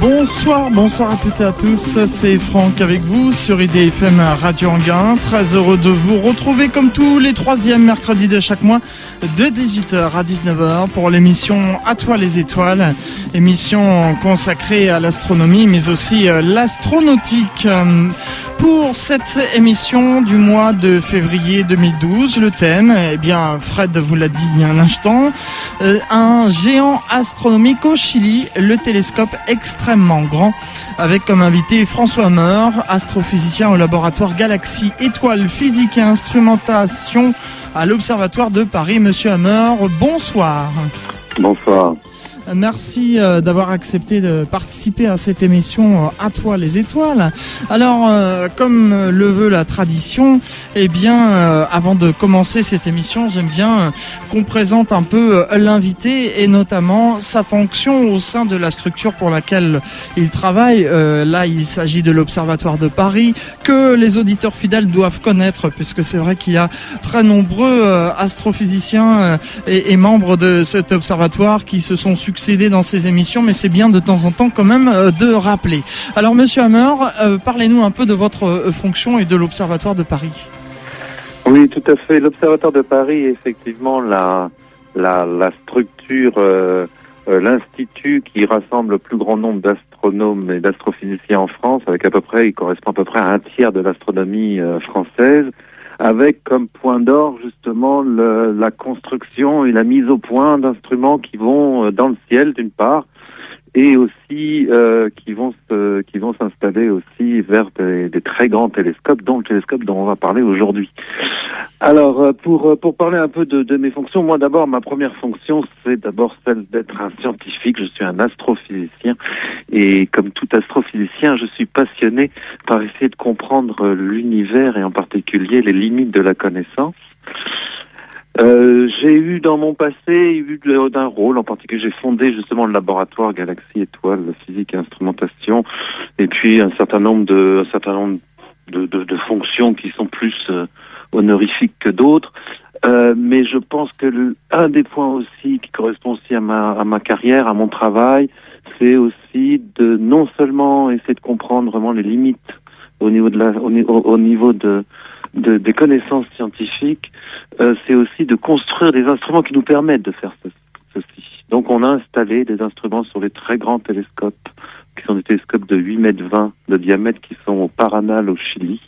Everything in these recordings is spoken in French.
Bonsoir, bonsoir à toutes et à tous, c'est Franck avec vous sur IDFM Radio Anguin. Très heureux de vous retrouver comme tous les troisièmes mercredis de chaque mois de 18h à 19h pour l'émission À toi les étoiles, émission consacrée à l'astronomie mais aussi euh, l'astronautique. Euh, pour cette émission du mois de février 2012, le thème, eh bien Fred vous l'a dit il y a un instant, euh, un géant astronomique au Chili, le télescope extrêmement grand, avec comme invité François Meur, astrophysicien au laboratoire Galaxie Étoile Physique et Instrumentation à l'Observatoire de Paris. Monsieur Hammer, bonsoir. Bonsoir. Merci euh, d'avoir accepté de participer à cette émission euh, À toi les étoiles. Alors, euh, comme le veut la tradition, eh bien, avant de commencer cette émission, j'aime bien qu'on présente un peu l'invité et notamment sa fonction au sein de la structure pour laquelle il travaille. là, il s'agit de l'Observatoire de Paris que les auditeurs fidèles doivent connaître puisque c'est vrai qu'il y a très nombreux astrophysiciens et, et membres de cet observatoire qui se sont succédés dans ces émissions, mais c'est bien de temps en temps quand même euh, de rappeler. Alors, Monsieur Hammer, euh, parlez-nous un peu de votre euh, fonction et de l'Observatoire de Paris. Oui, tout à fait. L'Observatoire de Paris est effectivement la, la structure, l'institut qui rassemble le plus grand nombre d'astronomes et d'astrophysiciens en France, avec à peu près, il correspond à peu près à un tiers de l'astronomie française avec comme point d'or justement le, la construction et la mise au point d'instruments qui vont euh, dans le ciel d'une part et aussi euh, qui vont se, qui vont s'installer aussi vers des, des, très grands télescopes, dont le télescope dont on va parler aujourd'hui. Alors euh, pour euh, pour parler un peu de, de mes fonctions, moi d'abord ma première fonction c'est d'abord celle d'être un scientifique. Je suis un astrophysicien et comme tout astrophysicien, je suis passionné par essayer de comprendre l'univers et en particulier les limites de la connaissance. Euh, j'ai eu dans mon passé eu d'un rôle en particulier. J'ai fondé justement le laboratoire Galaxie Étoile Physique et Instrumentation, et puis un certain nombre de un certain nombre de, de, de fonctions qui sont plus euh, honorifiques que d'autres. Euh, mais je pense que le, un des points aussi qui correspond aussi à ma, à ma carrière, à mon travail, c'est aussi de non seulement essayer de comprendre vraiment les limites au niveau de la, au, au niveau de de, des connaissances scientifiques, euh, c'est aussi de construire des instruments qui nous permettent de faire ceci. Donc on a installé des instruments sur les très grands télescopes, qui sont des télescopes de 8 mètres 20 de diamètre, qui sont au Paranal au Chili.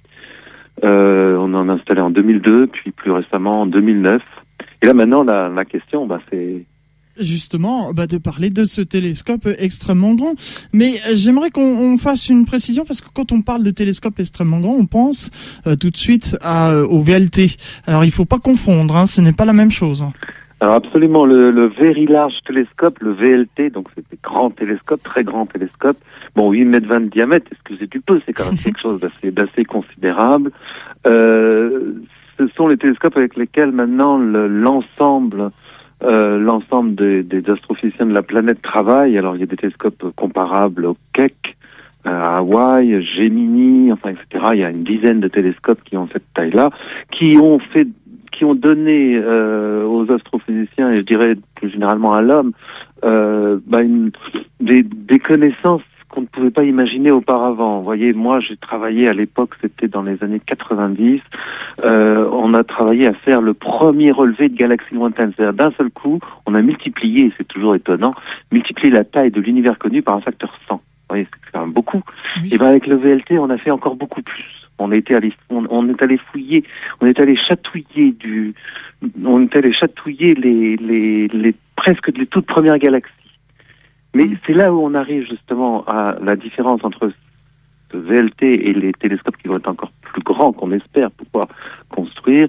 Euh, on en a installé en 2002, puis plus récemment en 2009. Et là maintenant, la, la question, bah, c'est justement bah, de parler de ce télescope extrêmement grand. Mais euh, j'aimerais qu'on fasse une précision parce que quand on parle de télescope extrêmement grand, on pense euh, tout de suite à, euh, au VLT. Alors il faut pas confondre, hein, ce n'est pas la même chose. Alors absolument, le, le Very Large Telescope, le VLT, donc c'est des grands télescopes, très grands télescopes. Bon, 8 mètres 20 de diamètre, excusez du peu, c'est quand même quelque chose d'assez considérable. Euh, ce sont les télescopes avec lesquels maintenant l'ensemble euh, l'ensemble des, des, astrophysiciens de la planète travaillent. Alors il y a des télescopes comparables au Keck, euh, à Hawaï, Gemini, enfin etc. Il y a une dizaine de télescopes qui ont cette taille-là, qui ont fait, qui ont donné euh, aux astrophysiciens et je dirais plus généralement à l'homme euh, bah des, des connaissances qu'on ne pouvait pas imaginer auparavant. Vous voyez, moi, j'ai travaillé à l'époque, c'était dans les années 90. Euh, on a travaillé à faire le premier relevé de galaxies lointaines. C'est-à-dire d'un seul coup, on a multiplié, c'est toujours étonnant, multiplié la taille de l'univers connu par un facteur 100. Vous voyez, c'est quand même beaucoup. Et ben avec le VLT, on a fait encore beaucoup plus. On était allé, on, on est allé fouiller, on est allé chatouiller du, on est allé chatouiller les, les, les presque les toutes premières galaxies. Mais c'est là où on arrive justement à la différence entre ce VLT et les télescopes qui vont être encore plus grands qu'on espère pouvoir construire,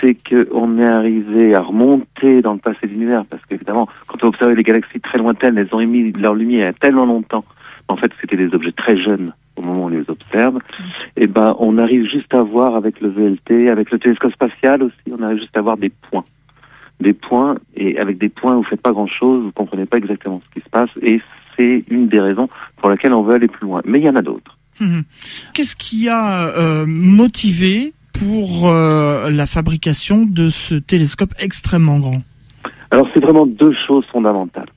c'est qu'on est arrivé à remonter dans le passé de l'univers, parce qu'évidemment, quand on observe les galaxies très lointaines, elles ont émis leur lumière il y a tellement longtemps, en fait c'était des objets très jeunes au moment où on les observe, et ben on arrive juste à voir avec le VLT, avec le télescope spatial aussi, on arrive juste à voir des points des points, et avec des points, vous faites pas grand-chose, vous comprenez pas exactement ce qui se passe, et c'est une des raisons pour laquelle on veut aller plus loin. Mais il y en a d'autres. Mmh. Qu'est-ce qui a euh, motivé pour euh, la fabrication de ce télescope extrêmement grand? Alors c'est vraiment deux choses fondamentales.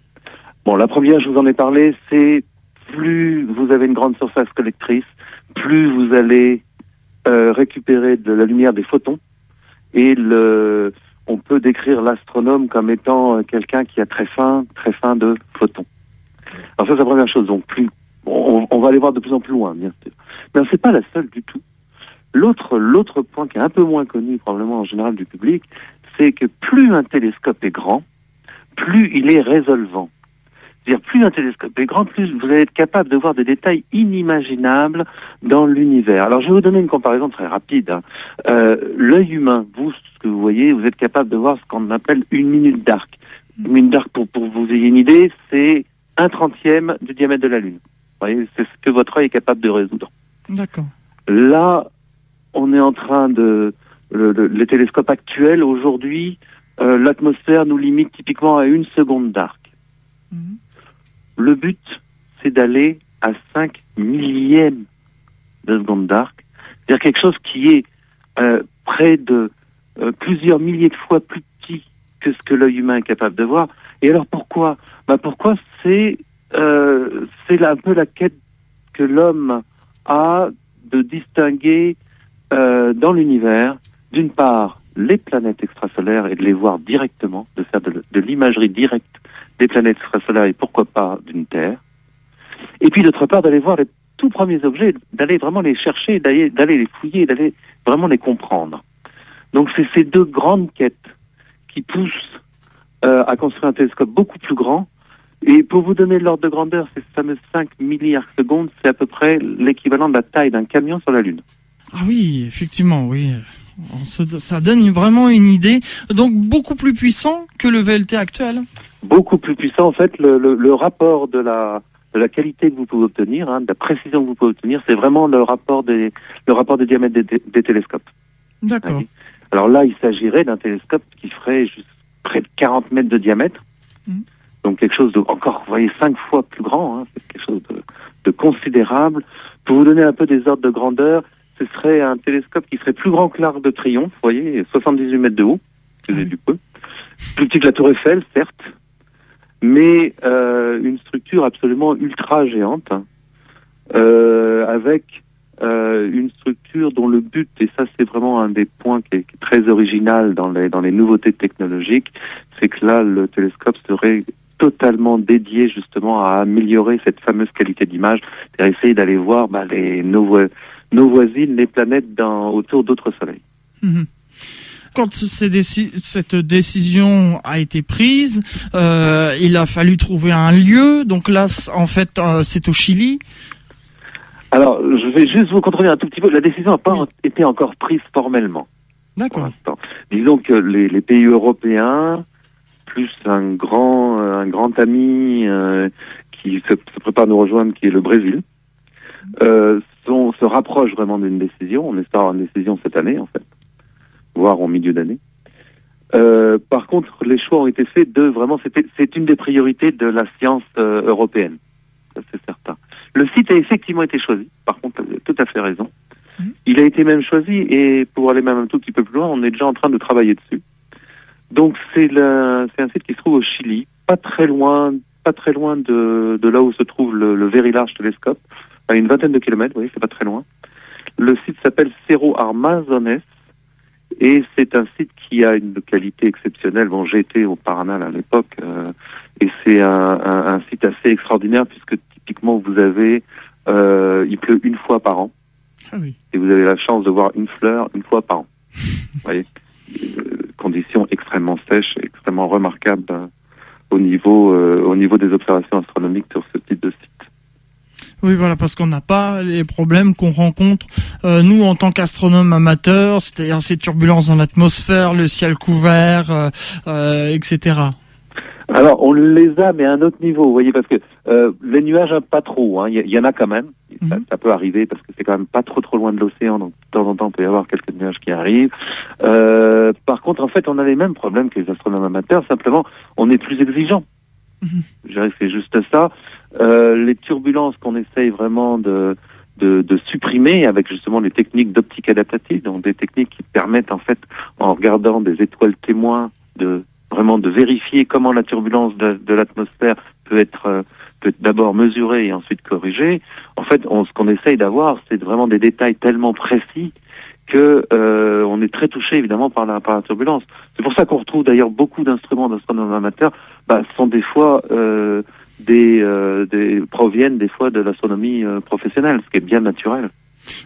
Bon, la première, je vous en ai parlé, c'est plus vous avez une grande surface collectrice, plus vous allez euh, récupérer de la lumière des photons. Et le, on peut décrire l'astronome comme étant euh, quelqu'un qui a très fin, très fin de photons. Alors ça, c'est la première chose. Donc plus, on, on, va aller voir de plus en plus loin, bien sûr. Mais c'est pas la seule du tout. L'autre, l'autre point qui est un peu moins connu probablement en général du public, c'est que plus un télescope est grand, plus il est résolvant. C'est-à-dire, plus un télescope est grand, plus vous allez être capable de voir des détails inimaginables dans l'univers. Alors, je vais vous donner une comparaison très rapide. Hein. Euh, L'œil humain, vous, ce que vous voyez, vous êtes capable de voir ce qu'on appelle une minute d'arc. Une minute d'arc, pour, pour vous ayez une idée, c'est un trentième du diamètre de la Lune. Vous voyez, c'est ce que votre œil est capable de résoudre. D'accord. Là, on est en train de... Le, le, les télescopes actuels, aujourd'hui, euh, l'atmosphère nous limite typiquement à une seconde d'arc. Mmh. Le but, c'est d'aller à 5 millièmes de seconde d'arc, c'est-à-dire quelque chose qui est euh, près de euh, plusieurs milliers de fois plus petit que ce que l'œil humain est capable de voir. Et alors pourquoi? Bah Pourquoi c'est euh, c'est un peu la quête que l'homme a de distinguer euh, dans l'univers, d'une part, les planètes extrasolaires et de les voir directement, de faire de, l'imagerie directe des planètes extrasolaires et pourquoi pas d'une Terre. Et puis d'autre part, d'aller voir les tout premiers objets, d'aller vraiment les chercher, d'aller les fouiller, d'aller vraiment les comprendre. Donc c'est ces deux grandes quêtes qui poussent euh, à construire un télescope beaucoup plus grand. Et pour vous donner l'ordre de grandeur, ces fameux 5 milliards de secondes, c'est à peu près l'équivalent de la taille d'un camion sur la Lune. Ah oui, effectivement, oui. Ça donne vraiment une idée. Donc beaucoup plus puissant que le VLT actuel beaucoup plus puissant. En fait, le, le, le rapport de la, de la qualité que vous pouvez obtenir, hein, de la précision que vous pouvez obtenir, c'est vraiment le rapport des, le rapport des diamètres des, des télescopes. D'accord. Alors là, il s'agirait d'un télescope qui ferait juste près de 40 mètres de diamètre. Mmh. Donc quelque chose de encore, vous voyez, cinq fois plus grand. Hein, c'est quelque chose de, de, considérable. Pour vous donner un peu des ordres de grandeur, ce serait un télescope qui serait plus grand que l'Arc de Triomphe, vous voyez, 78 mètres de haut, c'est ah du peu. Plus petit que la Tour Eiffel, certes, mais euh, une structure absolument ultra géante, euh, avec euh, une structure dont le but, et ça c'est vraiment un des points qui est, qui est, très original dans les, dans les nouveautés technologiques, c'est que là le télescope serait totalement dédié justement à améliorer cette fameuse qualité d'image, c'est-à-dire essayer d'aller voir bah, les, nos, nos voisines, les planètes dans, autour d'autres soleils. Mmh quand cette décision a été prise, euh, il a fallu trouver un lieu. Donc là, en fait, euh, c'est au Chili. Alors, je vais juste vous contrôler un tout petit peu. La décision n'a pas oui. été encore prise formellement. D'accord. Disons que les, les, pays européens, plus un grand, un grand ami euh, qui se, se, prépare à nous rejoindre, qui est le Brésil, sont, se rapprochent vraiment d'une décision. On espère avoir une décision cette année, en fait voire en milieu d'année. Euh, par contre, les choix ont été faits de vraiment, c'est une des priorités de la science euh, européenne, c'est certain. Le site a effectivement été choisi. Par contre, vous avez tout à fait raison. Mmh. Il a été même choisi et pour aller même un tout petit peu plus loin, on est déjà en train de travailler dessus. Donc c'est un site qui se trouve au Chili, pas très loin, pas très loin de, de là où se trouve le, le Very Large Telescope, à une vingtaine de kilomètres. Oui, c'est pas très loin. Le site s'appelle Cerro Armazones et c'est un site qui a une qualité exceptionnelle. Bon, j'ai été au Paranal à l'époque, euh, et c'est un, un, un, site assez extraordinaire puisque typiquement vous avez, euh, il pleut une fois par an, ah oui. et vous avez la chance de voir une fleur une fois par an. vous voyez, euh, conditions extrêmement sèches, extrêmement remarquables au niveau, au niveau des observations astronomiques sur ce type de site. Oui, voilà, parce qu'on n'a pas les problèmes qu'on rencontre euh, nous en tant qu'astronomes amateurs, c'est-à-dire ces turbulences dans l'atmosphère, le ciel couvert, euh, euh, etc. Alors, on les a, mais à un autre niveau, vous voyez, parce que euh, les nuages, pas trop, il hein, y, y, en a quand même, mm -hmm. ça, ça, peut arriver, parce que c'est quand même pas trop trop loin de l'océan, donc de temps en temps, il peut y avoir quelques nuages qui arrivent. Euh, par contre, en fait, on a les mêmes problèmes que les astronomes amateurs, simplement, on est plus exigeant. Mm -hmm. Je dirais que c'est juste ça. Euh, les turbulences qu'on essaye vraiment de, de, de, supprimer avec justement les techniques d'optique adaptative, donc des techniques qui permettent en fait, en regardant des étoiles témoins, de vraiment de vérifier comment la turbulence de, de l'atmosphère peut être peut d'abord mesurer et ensuite corriger. En fait, on, ce qu'on essaye d'avoir, c'est vraiment des détails tellement précis que euh, on est très touché évidemment par la, par la turbulence. C'est pour ça qu'on retrouve d'ailleurs beaucoup d'instruments d'astronomes amateurs, bah, sont des fois euh, des, euh, des proviennent des fois de l'astronomie euh, professionnelle, ce qui est bien naturel.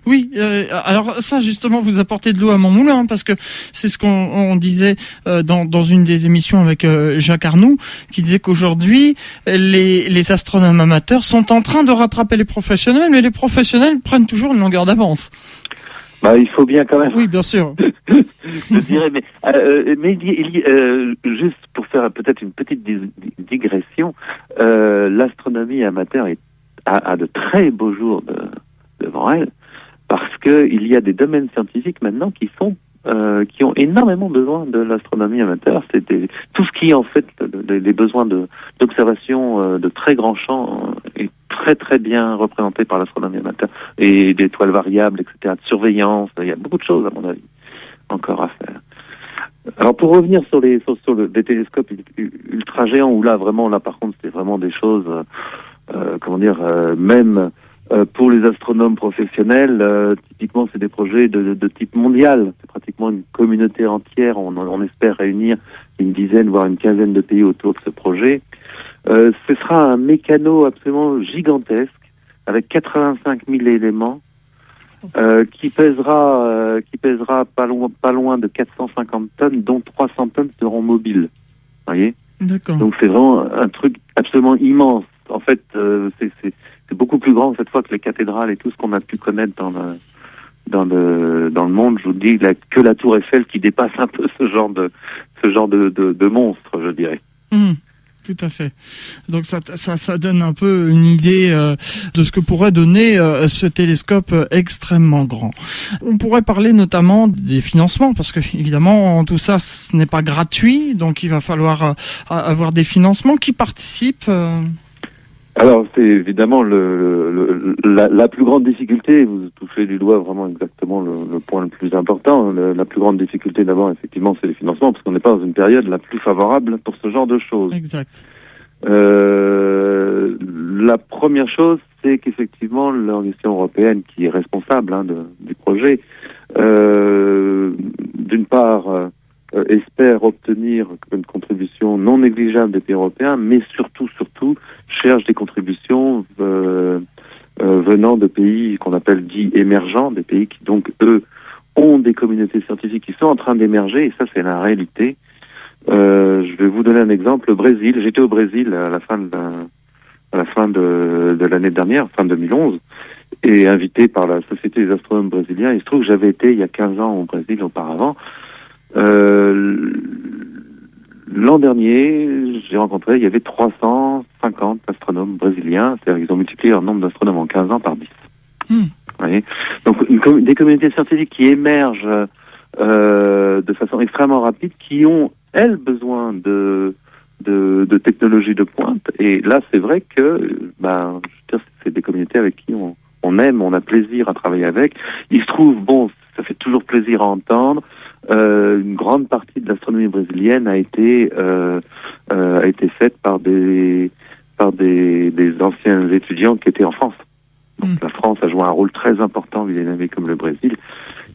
Oui, euh, alors ça justement vous apportez de l'eau à mon moulin hein, parce que c'est ce qu'on disait euh, dans, dans une des émissions avec euh, Jacques Arnoux qui disait qu'aujourd'hui les, les astronomes amateurs sont en train de rattraper les professionnels mais les professionnels prennent toujours une longueur d'avance. Bah, il faut bien quand même. Oui, bien sûr. Je dirais, mais, euh, mais il, euh, juste pour faire peut-être une petite digression, euh, l'astronomie amateur est, a, a, de très beaux jours de, devant elle parce que il y a des domaines scientifiques maintenant qui sont euh, qui ont énormément besoin de l'astronomie amateur. Tout ce qui en fait les besoins de d'observation euh, de très grands champs euh, est très très bien représenté par l'astronomie amateur et d'étoiles variables, etc. De surveillance, il y a beaucoup de choses à mon avis encore à faire. Alors pour revenir sur les sur, le, les télescopes ultra géants où là vraiment là par contre c'est vraiment des choses comment dire même euh, pour les astronomes professionnels, euh, typiquement, c'est des projets de, de, type mondial. C'est pratiquement une communauté entière. On, on, espère réunir une dizaine, voire une quinzaine de pays autour de ce projet. Euh, ce sera un mécano absolument gigantesque, avec 85 000 éléments, qui pèsera, qui pèsera pas loin, pas loin de 450 tonnes, dont 300 tonnes seront mobiles. Voyez? Donc c'est vraiment un truc absolument immense. En fait, c'est c'est beaucoup plus grand cette fois que les cathédrales et tout ce qu'on a pu connaître dans le dans le dans le monde. Je vous dis que la Tour Eiffel qui dépasse un peu ce genre de ce genre de de, monstre, je dirais. Mmh, tout à fait. Donc ça, ça, ça donne un peu une idée euh, de ce que pourrait donner euh, ce télescope euh, extrêmement grand. On pourrait parler notamment des financements parce que évidemment tout ça ce n'est pas gratuit, donc il va falloir avoir des financements qui participent. Euh, alors, c'est évidemment le, le, la, la, plus grande difficulté, vous touchez du doigt vraiment exactement le, le point le plus important. la plus grande difficulté d'abord, effectivement, c'est les financements, parce qu'on n'est pas dans une période la plus favorable pour ce genre de choses. Exact. Euh, la première chose, c'est qu'effectivement, l'organisation européenne qui est responsable hein, de, du projet, euh, d'une part, euh, espère obtenir une contribution non négligeable des pays européens, mais surtout, surtout, cherche des contributions euh, euh, venant de pays qu'on appelle dits émergents, des pays qui donc, eux, ont des communautés scientifiques qui sont en train d'émerger, et ça c'est la réalité. Euh, je vais vous donner un exemple. Le Brésil, j'étais au Brésil à la fin de à la fin de, de l'année dernière, fin 2011, et invité par la Société des astronomes brésiliens. Il se trouve que j'avais été il y a 15 ans au Brésil auparavant. Euh, L'an dernier, j'ai rencontré, il y avait 350 astronomes brésiliens, c'est-à-dire qu'ils ont multiplié leur nombre d'astronomes en 15 ans par 10. Hmm. Voyez Donc une, des communautés scientifiques qui émergent euh, de façon extrêmement rapide, qui ont, elles, besoin de, de, de technologies de pointe. Et là, c'est vrai que ben, c'est des communautés avec qui on, on aime, on a plaisir à travailler avec. Il se trouve, bon, ça fait toujours plaisir à entendre. Euh, une grande partie de l'astronomie brésilienne a été euh, euh, a été faite par des par des, des anciens étudiants qui étaient en France. Donc, mm. La France a joué un rôle très important vis-à-vis comme le Brésil,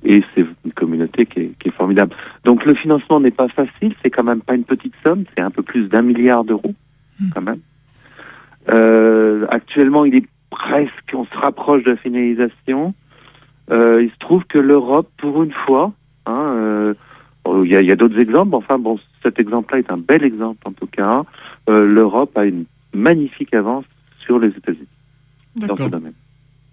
et c'est une communauté qui est, qui est formidable. Donc le financement n'est pas facile, c'est quand même pas une petite somme, c'est un peu plus d'un milliard d'euros mm. quand même. Euh, actuellement, il est presque, on se rapproche de la finalisation. Euh, il se trouve que l'Europe, pour une fois, hein, euh, il y a, a d'autres exemples, enfin bon, cet exemple-là est un bel exemple en tout cas. Euh, L'Europe a une magnifique avance sur les États-Unis dans ce domaine.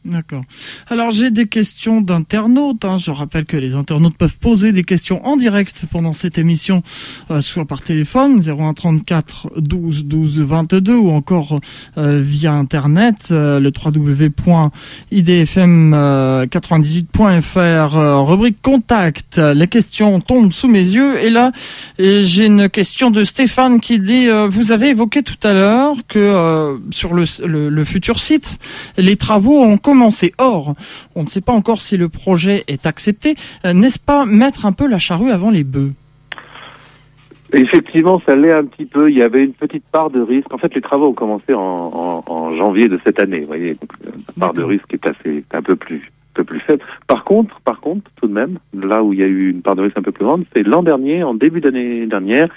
D'accord. Alors j'ai des questions d'internautes. Hein. Je rappelle que les internautes peuvent poser des questions en direct pendant cette émission, euh, soit par téléphone 0134 12 12 22 ou encore euh, via internet euh, le www.idfm98.fr euh, rubrique contact. Les questions tombent sous mes yeux et là j'ai une question de Stéphane qui dit vous avez évoqué tout à l'heure que sur le, le, le futur site les travaux ont commencé. Or, on ne sait pas encore si le projet est accepté. Euh, n'est-ce pas mettre un peu la charrue avant les bœufs? Effectivement, ça l'est un petit peu. Il y avait une petite part de risque. En fait, les travaux ont commencé en, en, en janvier de cette année. Vous voyez, donc la part de risque est assez, un peu plus, un peu plus faible. Par contre, par contre, tout de même, là où il y a eu une part de risque un peu plus grande, c'est l'an dernier, en début d'année dernière,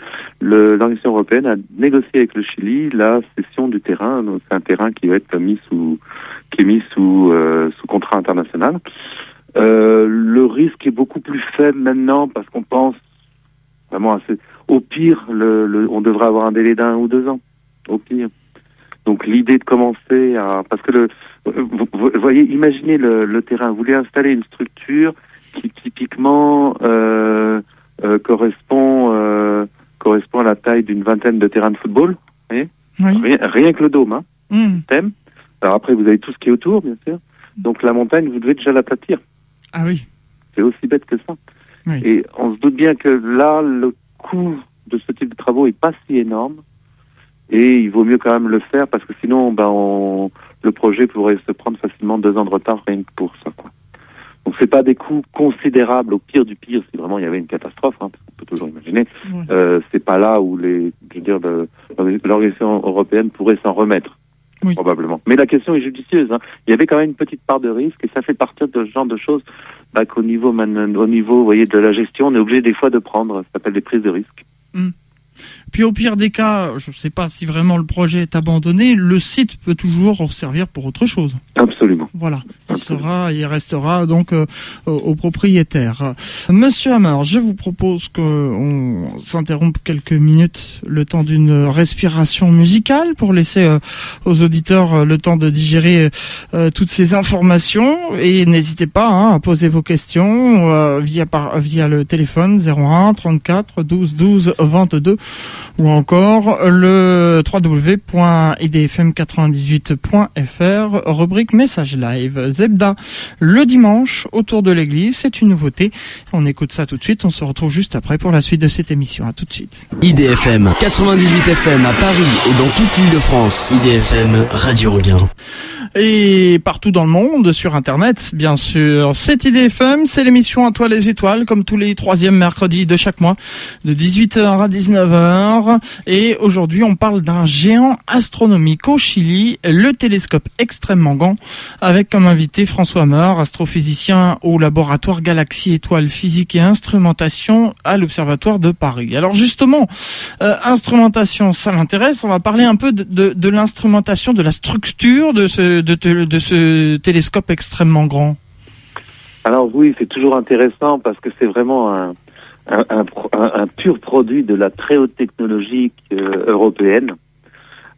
l'Organisation européenne a négocié avec le Chili la cession du terrain. C'est un terrain qui va être mis sous, qui est mis sous Euh, le risque est beaucoup plus faible maintenant parce qu'on pense vraiment assez. Au pire, le, le, on devrait avoir un délai d'un ou deux ans. Au pire. Donc l'idée de commencer à parce que le vous, vous voyez imaginez le, le, terrain vous voulez installer une structure qui typiquement euh, euh, correspond euh, correspond à la taille d'une vingtaine de terrains de football voyez? Oui. rien, rien que le dôme hein Hmm. thème alors après vous avez tout ce qui est autour bien sûr donc la montagne vous devez déjà l'aplatir Ah oui. c'est aussi bête que ça Oui. et on se doute bien que là le coût de ce type de travaux est pas si énorme et il vaut mieux quand même le faire parce que sinon ben on, le projet pourrait se prendre facilement deux ans de retard rien que pour ça quoi. Donc c'est pas des coûts considérables au pire du pire si vraiment il y avait une catastrophe hein, parce qu'on peut toujours imaginer Ouais. euh, c'est pas là où les je veux dire l'organisation européenne pourrait s'en remettre Oui. probablement. Mais la question est judicieuse. Hein. Il y avait quand même une petite part de risque et ça fait partir de ce genre de choses bah, qu'au niveau man- au niveau vous voyez de la gestion on est obligé des fois de prendre ça s'appelle des prises de risque. Puis au pire des cas, je ne sais pas si vraiment le projet est abandonné, le site peut toujours servir pour autre chose. Absolument. Voilà, il Absolument. sera, il restera donc euh, au, propriétaire. Monsieur Hammer, je vous propose qu'on s'interrompe quelques minutes, le temps d'une respiration musicale pour laisser euh, aux auditeurs euh, le temps de digérer euh, toutes ces informations et n'hésitez pas hein, à poser vos questions via par, via le téléphone 01 34 12 12 22 ou encore le www.idfm98.fr rubrique message live. Zebda le dimanche autour de l'église c'est une nouveauté. On écoute ça tout de suite. On se retrouve juste après pour la suite de cette émission. À tout de suite. IDFM 98 FM à Paris et dans toute l'île de France. IDFM Radio Regain. et partout dans le monde sur internet bien sûr. C'est IDFM c'est l'émission à toi les étoiles comme tous les troisièmes mercredis de chaque mois de 18h à 19h et aujourd'hui on parle d'un géant astronomique au Chili le télescope extrêmement grand avec comme invité François Meur astrophysicien au laboratoire Galaxie Étoile Physique et Instrumentation à l'Observatoire de Paris. Alors justement euh, instrumentation ça m'intéresse. On va parler un peu de, l'instrumentation de la structure de ce télescope extrêmement grand. Alors oui, c'est toujours intéressant parce que c'est vraiment un, un, pur produit de la très haute technologie euh, européenne.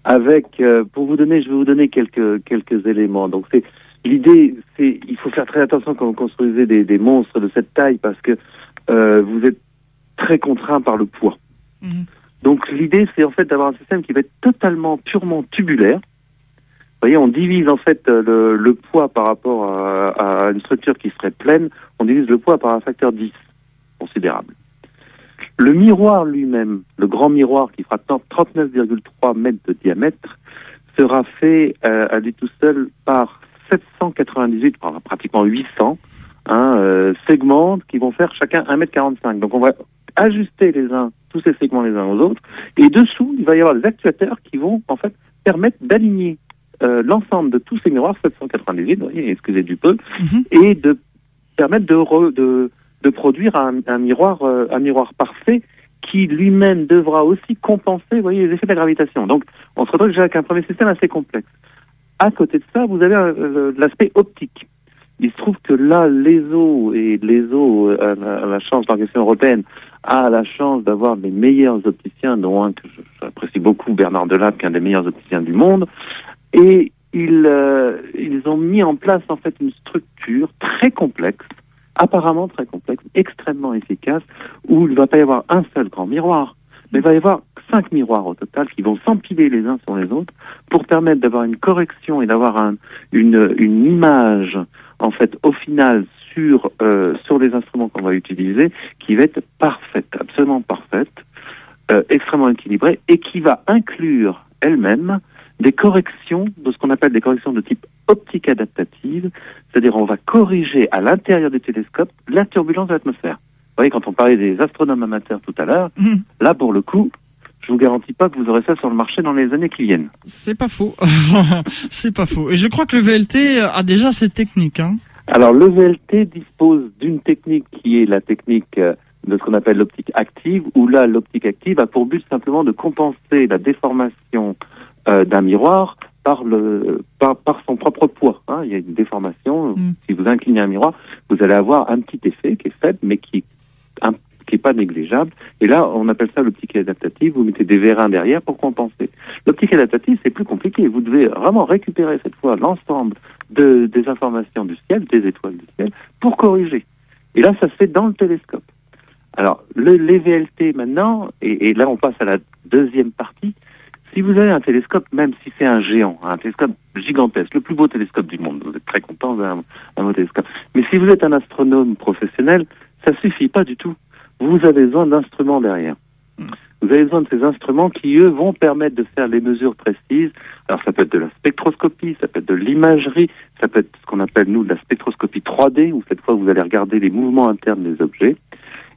Avec, euh, pour vous donner, je vais vous donner quelques quelques éléments. Donc c'est l'idée, c'est il faut faire très attention quand vous construisez des, des monstres de cette taille parce que euh, vous êtes très contraint par le poids. Mhm. Donc l'idée, c'est en fait d'avoir un système qui va être totalement purement tubulaire. Vous voyez, on divise en fait le, le poids par rapport à, à une structure qui serait pleine, on divise le poids par un facteur 10, considérable. Le miroir lui-même, le grand miroir qui fera 39,3 mètres de diamètre, sera fait euh, à lui tout seul par 798, enfin, pratiquement 800 hein, euh, segments qui vont faire chacun 1m45. Donc on va ajuster les uns, tous ces segments les uns aux autres, et dessous, il va y avoir des actuateurs qui vont en fait permettre d'aligner euh, l'ensemble de tous ces miroirs 798, vous voyez, excusez du peu, Mhm. et de permettre de, re- de, de produire un, miroir euh, un miroir parfait qui lui-même devra aussi compenser voyez, les effets de la gravitation. Donc on se retrouve déjà avec un premier système assez complexe. À côté de ça, vous avez euh, l'aspect optique. Il se trouve que là, l'ESO et l'ESO, euh, la, la chance européenne, a la chance d'avoir les meilleurs opticiens, dont un que j'apprécie beaucoup, Bernard Delap, qui est un des meilleurs opticiens du monde. Et ils, euh, ils ont mis en place en fait une structure très complexe, apparemment très complexe, extrêmement efficace, où il ne va pas y avoir un seul grand miroir, mais il va y avoir cinq miroirs au total qui vont s'empiler les uns sur les autres pour permettre d'avoir une correction et d'avoir un, une, une image en fait au final sur euh, sur les instruments qu'on va utiliser qui va être parfaite, absolument parfaite, euh, extrêmement équilibrée et qui va inclure elle-même des corrections de ce qu'on appelle des corrections de type optique adaptative, c'est-à-dire on va corriger à l'intérieur du télescope la turbulence de l'atmosphère. voyez, quand on parlait des astronomes amateurs tout à l'heure, Mhm. là, pour le coup, je vous garantis pas que vous aurez ça sur le marché dans les années qui viennent. C'est pas faux. c'est pas faux. Et je crois que le VLT a déjà cette technique. Hein. Alors, le VLT dispose d'une technique qui est la technique euh, de ce qu'on appelle l'optique active, où là, l'optique active a pour but simplement de compenser la déformation euh, d'un miroir par, le, par, par son propre poids. hein. Il y a une déformation. Mm. Si vous inclinez un miroir, vous allez avoir un petit effet qui est faible, mais qui un- qui est pas négligeable. Et là, on appelle ça l'optique adaptative. Vous mettez des vérins derrière pour compenser. L'optique adaptative, c'est plus compliqué. Vous devez vraiment récupérer cette fois l'ensemble de, des informations du ciel, des étoiles du ciel, pour corriger. Et là, ça se fait dans le télescope. Alors, le, les VLT maintenant, et, et là on passe à la deuxième partie, si vous avez un télescope, même si c'est un géant, un télescope gigantesque, le plus beau télescope du monde, vous êtes très content d'un un beau télescope. Mais si vous êtes un astronome professionnel, ça suffit pas du tout. Vous avez besoin d'instruments derrière. Vous avez besoin de ces instruments qui, eux, vont permettre de faire les mesures précises. Alors, ça peut être de la spectroscopie, ça peut être de l'imagerie, ça peut être ce qu'on appelle, nous, de la spectroscopie 3D, où cette fois, vous allez regarder les mouvements internes des objets.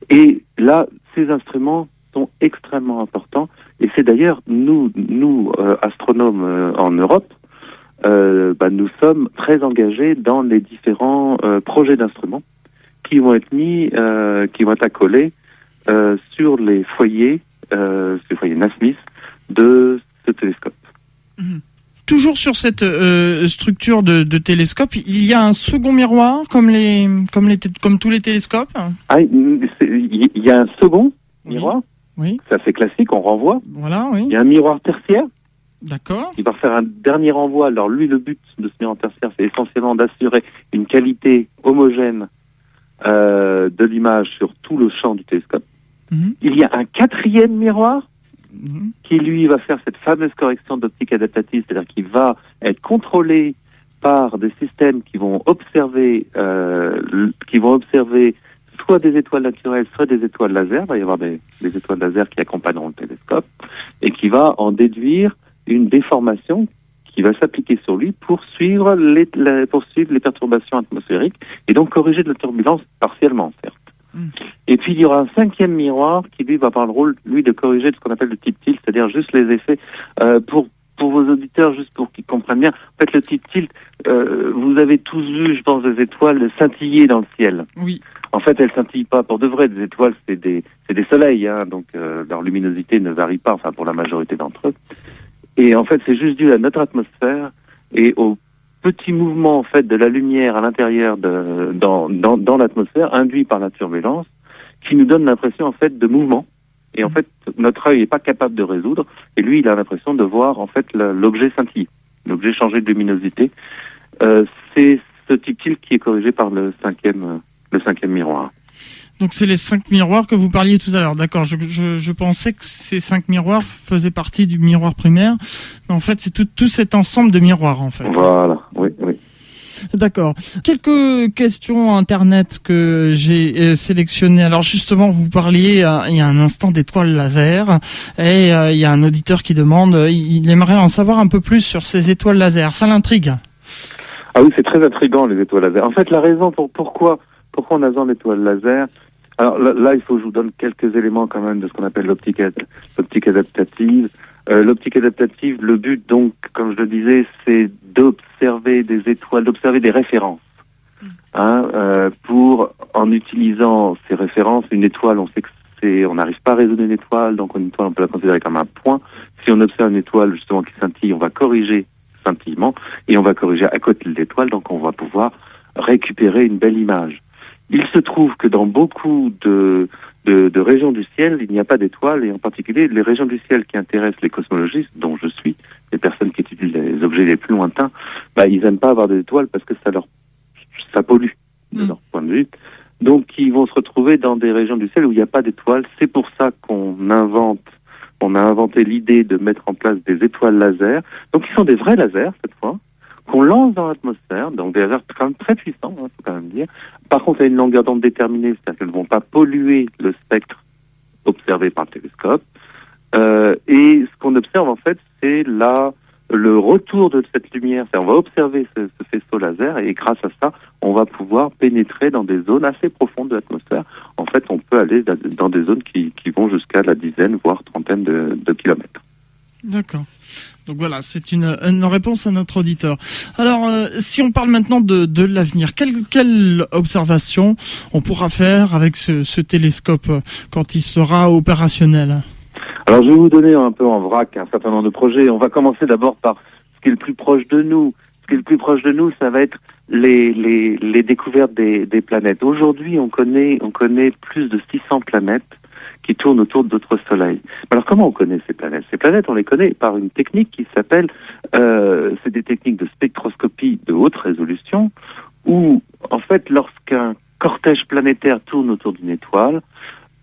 Et là, ces instruments sont extrêmement importants. Et c'est d'ailleurs, nous, nous euh, astronomes euh, en Europe, euh, bah, nous sommes très engagés dans les différents projets d'instruments qui vont être mis, qui vont être accolés sur les foyers, sur les foyers Nasmith de ce télescope. Toujours sur cette euh, structure de, de télescope, il y a un second miroir comme les comme les comme tous les télescopes? Ah, il y a un second miroir, Oui, c'est assez classique, on renvoie. voilà, oui, Il y a un miroir tertiaire d'accord. qui va faire un dernier renvoi. Alors lui, le but de ce miroir tertiaire, c'est essentiellement d'assurer une qualité homogène euh, de l'image sur tout le champ du télescope. Mhm, Il y a un quatrième miroir mhm. qui lui va faire cette fameuse correction d'optique adaptative, c'est-à-dire qu'il va être contrôlé par des systèmes qui vont observer, euh, qui vont observer soit des étoiles naturelles, soit des étoiles laser. Il va y avoir des, des étoiles laser qui accompagneront le télescope et qui va en déduire une déformation qui va s'appliquer sur lui pour suivre les, la- pour suivre les perturbations atmosphériques et donc corriger de la turbulence partiellement, certes. Mm. Et puis il y aura un cinquième miroir qui lui va avoir le rôle, lui, de corriger ce qu'on appelle le type tilt, c'est-à-dire juste les effets euh, pour pour vos auditeurs, juste pour qu'ils comprennent bien. En fait, le type tilt, euh, vous avez tous vu, je pense, des étoiles scintiller dans le ciel. Oui, En fait, elles scintillent pas pour de vrai. Des étoiles, c'est des, c'est des soleils, hein, donc euh, leur luminosité ne varie pas, enfin pour la majorité d'entre eux. Et en fait, c'est juste dû à notre atmosphère et au petit mouvement en fait de la lumière à l'intérieur de dans dans, dans l'atmosphère induit par la turbulence, qui nous donne l'impression en fait de mouvement. Et en fait, notre œil n'est pas capable de résoudre. Et lui, il a l'impression de voir en fait l'objet scintiller, l'objet changer de luminosité. Euh, c'est ce type qui est corrigé par le cinquième euh, le cinquième miroir. donc c'est les cinq miroirs que vous parliez tout à l'heure. D'accord. Je, je, je pensais que ces cinq miroirs faisaient partie du miroir primaire, mais en fait c'est tout tout cet ensemble de miroirs en fait. Voilà, oui, oui. D'accord. Quelques questions internet que j'ai euh, sélectionnées. Alors justement, vous parliez euh, il y a un instant d'étoiles laser et euh, il y a un auditeur qui demande, euh, il aimerait en savoir un peu plus sur ces étoiles laser. Ça l'intrigue. Ah oui, c'est très intriguant les étoiles laser. En fait, la raison pour pourquoi pourquoi on a besoin d'étoiles laser. Alors là, là, il faut que je vous donne quelques éléments quand même de ce qu'on appelle l'optique l'optique adaptative. Euh, l'optique adaptative, le but donc, comme je le disais, c'est d'observer des étoiles, d'observer des références. Hein, euh, pour en utilisant ces références, une étoile, on sait que c'est, on n'arrive pas à raisonner une étoile, donc une étoile on peut la considérer comme un point. Si on observe une étoile justement qui scintille, on va corriger scintillement et on va corriger à côté de l'étoile, donc on va pouvoir récupérer une belle image. Il se trouve que dans beaucoup de, de, de régions du ciel, il n'y a pas d'étoiles, et en particulier les régions du ciel qui intéressent les cosmologistes, dont je suis, les personnes qui étudient les objets les plus lointains, bah, ils n'aiment pas avoir des étoiles parce que ça leur ça pollue de Mm. leur point de vue. Donc ils vont se retrouver dans des régions du ciel où il n'y a pas d'étoiles. C'est pour ça qu'on invente, on a inventé l'idée de mettre en place des étoiles laser. Donc ils sont des vrais lasers cette fois, qu'on lance dans l'atmosphère, donc des même très puissants, il faut quand même dire. Par contre, à une longueur d'onde déterminée, c'est-à-dire qu'elles ne vont pas polluer le spectre observé par le télescope. Euh, et ce qu'on observe en fait, c'est la le retour de cette lumière, on va observer ce, ce, faisceau laser et grâce à ça, on va pouvoir pénétrer dans des zones assez profondes de l'atmosphère. En fait, on peut aller dans des zones qui, vont jusqu'à la dizaine, voire trentaine de kilomètres. D'accord. Donc voilà, c'est une, une, réponse à notre auditeur. Alors, euh, si on parle maintenant de, de l'avenir, quelle, quelle observation on pourra faire avec ce, ce télescope quand il sera opérationnel? Alors je vais vous donner un peu en vrac un certain nombre de projets. On va commencer d'abord par ce qui est le plus proche de nous. Ce qui est le plus proche de nous, ça va être les, les, les découvertes des, des planètes. Aujourd'hui, on connaît, on connaît plus de 600 planètes qui tournent autour d'autres soleils. Alors comment on connaît ces planètes? Ces planètes, on les connaît par une technique qui s'appelle, euh, c'est des techniques de spectroscopie de haute résolution, où en fait, lorsqu'un cortège planétaire tourne autour d'une étoile,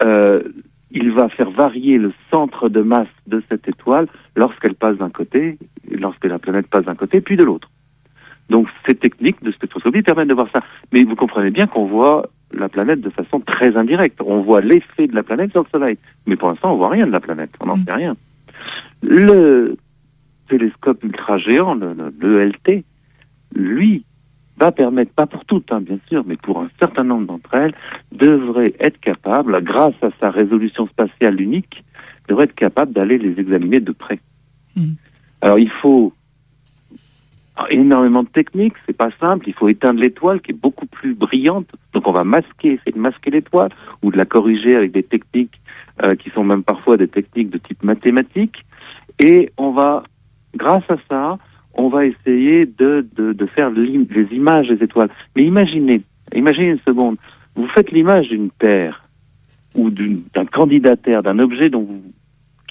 euh, il va faire varier le centre de masse de cette étoile lorsqu'elle passe d'un côté, lorsque la planète passe d'un côté, puis de l'autre. Donc ces techniques de spectroscopie permettent de voir ça. Mais vous comprenez bien qu'on voit la planète de façon très indirecte. On voit l'effet de la planète sur le Soleil. Mais pour l'instant, on voit rien de la planète. On n'en mm. sait rien. Le télescope ultra géant, le, le LT, lui, va permettre, pas pour toutes, hein, bien sûr, mais pour un certain nombre d'entre elles, devrait être capable, grâce à sa résolution spatiale unique, devrait être capable d'aller les examiner de près. Mmh. Alors il faut énormément de techniques, c'est pas simple, il faut éteindre l'étoile qui est beaucoup plus brillante, donc on va masquer, essayer de masquer l'étoile, ou de la corriger avec des techniques euh, qui sont même parfois des techniques de type mathématique, et on va, grâce à ça, on va essayer de, de, de faire les images des étoiles. Mais imaginez, imaginez une seconde, vous faites l'image d'une Terre ou d'un candidat Terre, d'un objet dont vous,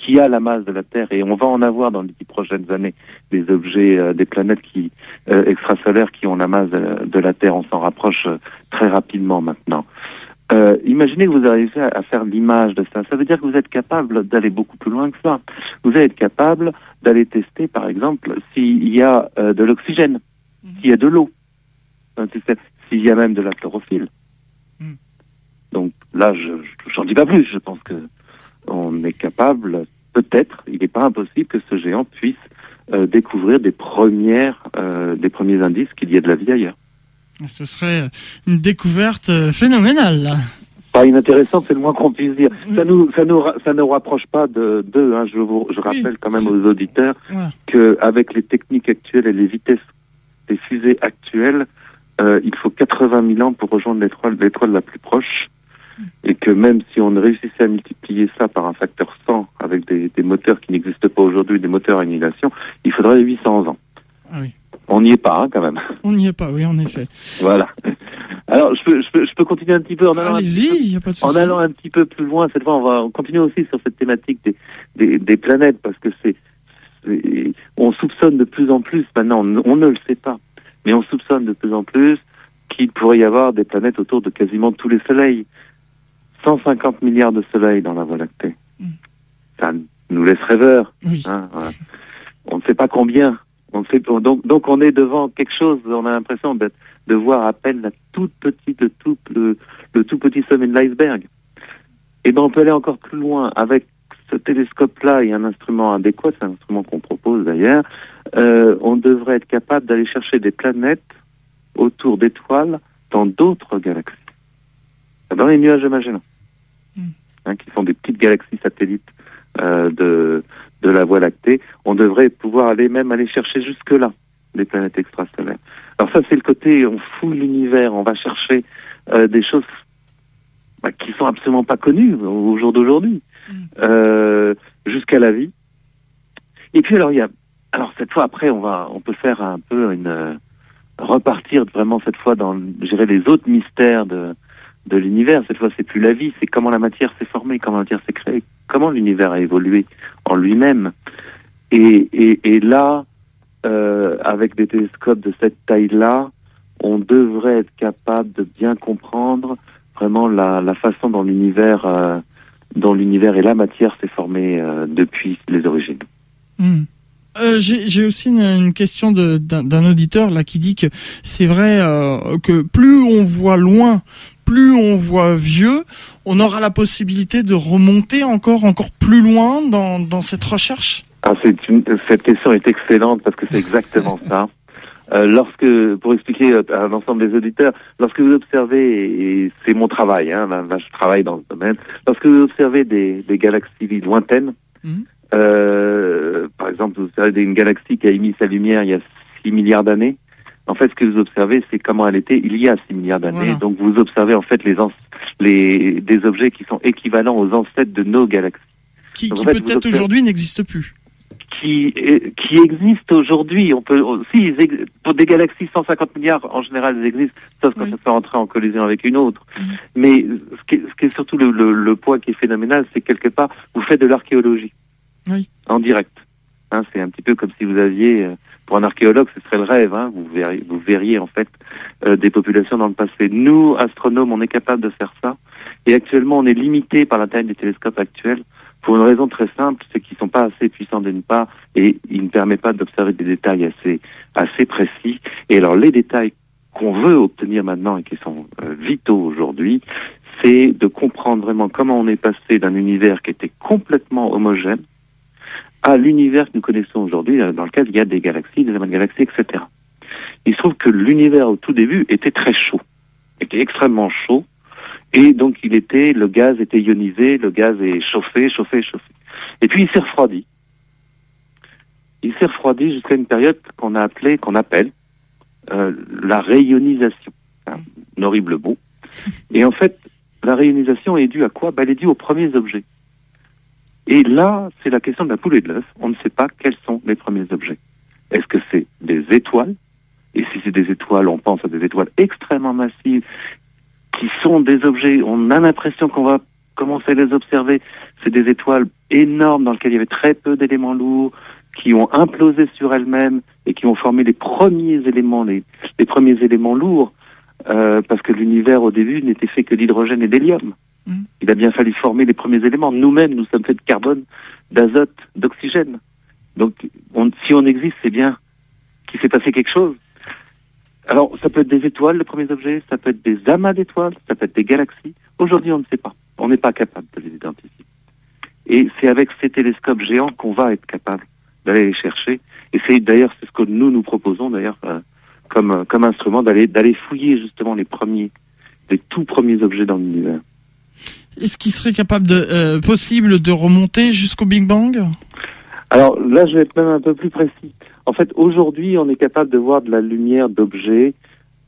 qui a la masse de la Terre, et on va en avoir dans les dix prochaines années des objets, euh, des planètes qui euh, extrasolaires qui ont la masse de, la Terre. On s'en rapproche euh, très rapidement maintenant. Euh, imaginez que vous arrivez à, faire l'image de ça. Ça veut dire que vous êtes capable d'aller beaucoup plus loin que ça. Vous allez être capable d'aller tester, par exemple, s'il y a de l'oxygène, mhm. s'il y a de l'eau, s'il y a même de la chlorophylle. Mhm. Donc là, je j'en dis pas plus. Je pense que on est capable, peut-être, il n'est pas impossible que ce géant puisse euh, découvrir des premières, des premiers indices qu'il y ait de la vie ailleurs. Ce serait une découverte euh, phénoménale. Pas inintéressante, c'est le moins qu'on puisse dire. Ça nous, ça nous, ça ne rapproche pas de d'eux. Hein. Je, vous, je rappelle quand même aux auditeurs que avec les techniques actuelles et les vitesses des fusées actuelles, euh, il faut 80 000 ans pour rejoindre l'étoile, l'étoile la plus proche, mm. et que même si on réussissait à multiplier ça par un facteur 100 avec des, des moteurs qui n'existent pas aujourd'hui, des moteurs à annihilation, il faudrait 800 ans. Ah oui. On n'y est pas, hein, quand même. On n'y est pas, oui, en effet. Voilà. Alors, je peux, je peux, je peux continuer un petit peu en allant, un petit peu, en allant un petit peu plus loin. Cette fois, on va continuer aussi sur cette thématique des, des, des planètes, parce que c'est, on soupçonne de plus en plus, maintenant, on, on, ne le sait pas, mais on soupçonne de plus en plus qu'il pourrait y avoir des planètes autour de quasiment tous les soleils. 150 milliards de soleils dans la Voie lactée. Ça nous laisse rêveurs. Oui. Hein, voilà. On ne sait pas combien, on fait, donc, donc on est devant quelque chose, on a l'impression de, de voir à peine la toute petite, le tout, le, le tout petit sommet de l'iceberg. Et ben on peut aller encore plus loin avec ce télescope-là et un instrument adéquat, c'est un instrument qu'on propose d'ailleurs, euh, on devrait être capable d'aller chercher des planètes autour d'étoiles dans d'autres galaxies, dans les nuages de Magellan, hmm. hein, qui sont des petites galaxies satellites euh, de, de la Voie lactée, on devrait pouvoir aller même aller chercher jusque-là des planètes extrasolaires. Alors ça, c'est le côté, on fouille l'univers, on va chercher euh, des choses bah, qui sont absolument pas connues au jour d'aujourd'hui, mm. euh, jusqu'à la vie. Et puis alors il y a, alors cette fois après, on va, on peut faire un peu une euh, repartir vraiment cette fois dans, gérer les autres mystères de de l'univers. Cette fois, c'est plus la vie, c'est comment la matière s'est formée, comment la matière s'est créée, comment l'univers a évolué en lui-même. Et, là, euh, avec des télescopes de cette taille-là, on devrait être capable de bien comprendre vraiment la, façon dont l'univers, euh, l'univers et la matière s'est formée euh, depuis les origines. Hmm. J'ai aussi une, question d'un auditeur là qui dit que c'est vrai que plus on voit loin, plus on voit vieux, on aura la possibilité de remonter encore encore plus loin dans, dans cette recherche? Ah, une, cette question est excellente parce que c'est exactement ça. Euh, lorsque, pour expliquer à l'ensemble des auditeurs, lorsque vous observez, et c'est mon travail, hein, là, là, je travaille dans ce domaine, lorsque vous observez des, des galaxies lointaines, Mhm. euh, par exemple, vous observez une galaxie qui a émis sa lumière il y a 6 milliards d'années, en fait, ce que vous observez, c'est comment elle était il y a 6 milliards d'années. Voilà. Donc, vous observez en fait les, des objets qui sont équivalents aux ancêtres de nos galaxies. Qui, fait, peut-être observez- aujourd'hui n'existe plus. qui est- qui existent aujourd'hui. On peut si ils ex- pour des galaxies 150 milliards en général ils existent, sauf quand Oui. ça peut entrer en collision avec une autre. Mhm. Mais ce qui, est, ce qui est surtout le, le, le point qui est phénoménal, c'est que quelque part vous faites de l'archéologie Oui. en direct. Hein, c'est un petit peu comme si vous aviez euh, pour un archéologue, ce serait le rêve. Hein, vous verriez, vous verriez en fait euh, des populations dans le passé. Nous, astronomes, on est capable de faire ça. Et actuellement, on est limité par la taille des télescopes actuels pour une raison très simple, c'est qu'ils sont pas assez puissants d'une part et ils ne permettent pas d'observer des détails assez assez précis. Et alors les détails qu'on veut obtenir maintenant et qui sont euh, vitaux aujourd'hui, c'est de comprendre vraiment comment on est passé d'un univers qui était complètement homogène à l'univers que nous connaissons aujourd'hui, euh, dans lequel il y a des galaxies, des amas de galaxies, etc. Il se trouve que l'univers au tout début était très chaud, était extrêmement chaud, et donc il était, le gaz était ionisé, le gaz est chauffé, chauffé, chauffé. Et puis il s'est refroidi. Il s'est refroidi jusqu'à une période qu'on a appelée, qu'on appelle euh, la rayonisation. Hein, un horrible mot. Et en fait, la rayonisation est due à quoi? Ben, Elle est due aux premiers objets. Et là, c'est la question de la poule et de l'œuf. On ne sait pas quels sont les premiers objets. Est-ce que c'est des étoiles? Et si c'est des étoiles, on pense à des étoiles extrêmement massives qui sont des objets, on a l'impression qu'on va commencer à les observer. C'est des étoiles énormes dans lesquelles il y avait très peu d'éléments lourds, qui ont implosé sur elles-mêmes et qui ont formé les premiers éléments, les, premiers éléments lourds, euh, parce que l'univers au début n'était fait que d'hydrogène et d'hélium. Mhm. Il a bien fallu former les premiers éléments. Nous-mêmes, nous sommes faits de carbone, d'azote, d'oxygène. Donc, on- si on existe, c'est bien qu'il s'est passé quelque chose. Alors, ça peut être des étoiles, les premiers objets, ça peut être des amas d'étoiles, ça peut être des galaxies. Aujourd'hui, on ne sait pas. On n'est pas capable de les identifier. Et c'est avec ces télescopes géants qu'on va être capable d'aller les chercher. Et c'est d'ailleurs c'est ce que nous nous proposons d'ailleurs euh, comme euh, comme instrument d'aller d'aller fouiller justement les premiers, les tout premiers objets dans l'univers. Est-ce qu'il serait euh, possible de remonter jusqu'au Big Bang? Alors là, je vais être même un peu plus précis. En fait, aujourd'hui, on est capable de voir de la lumière d'objets,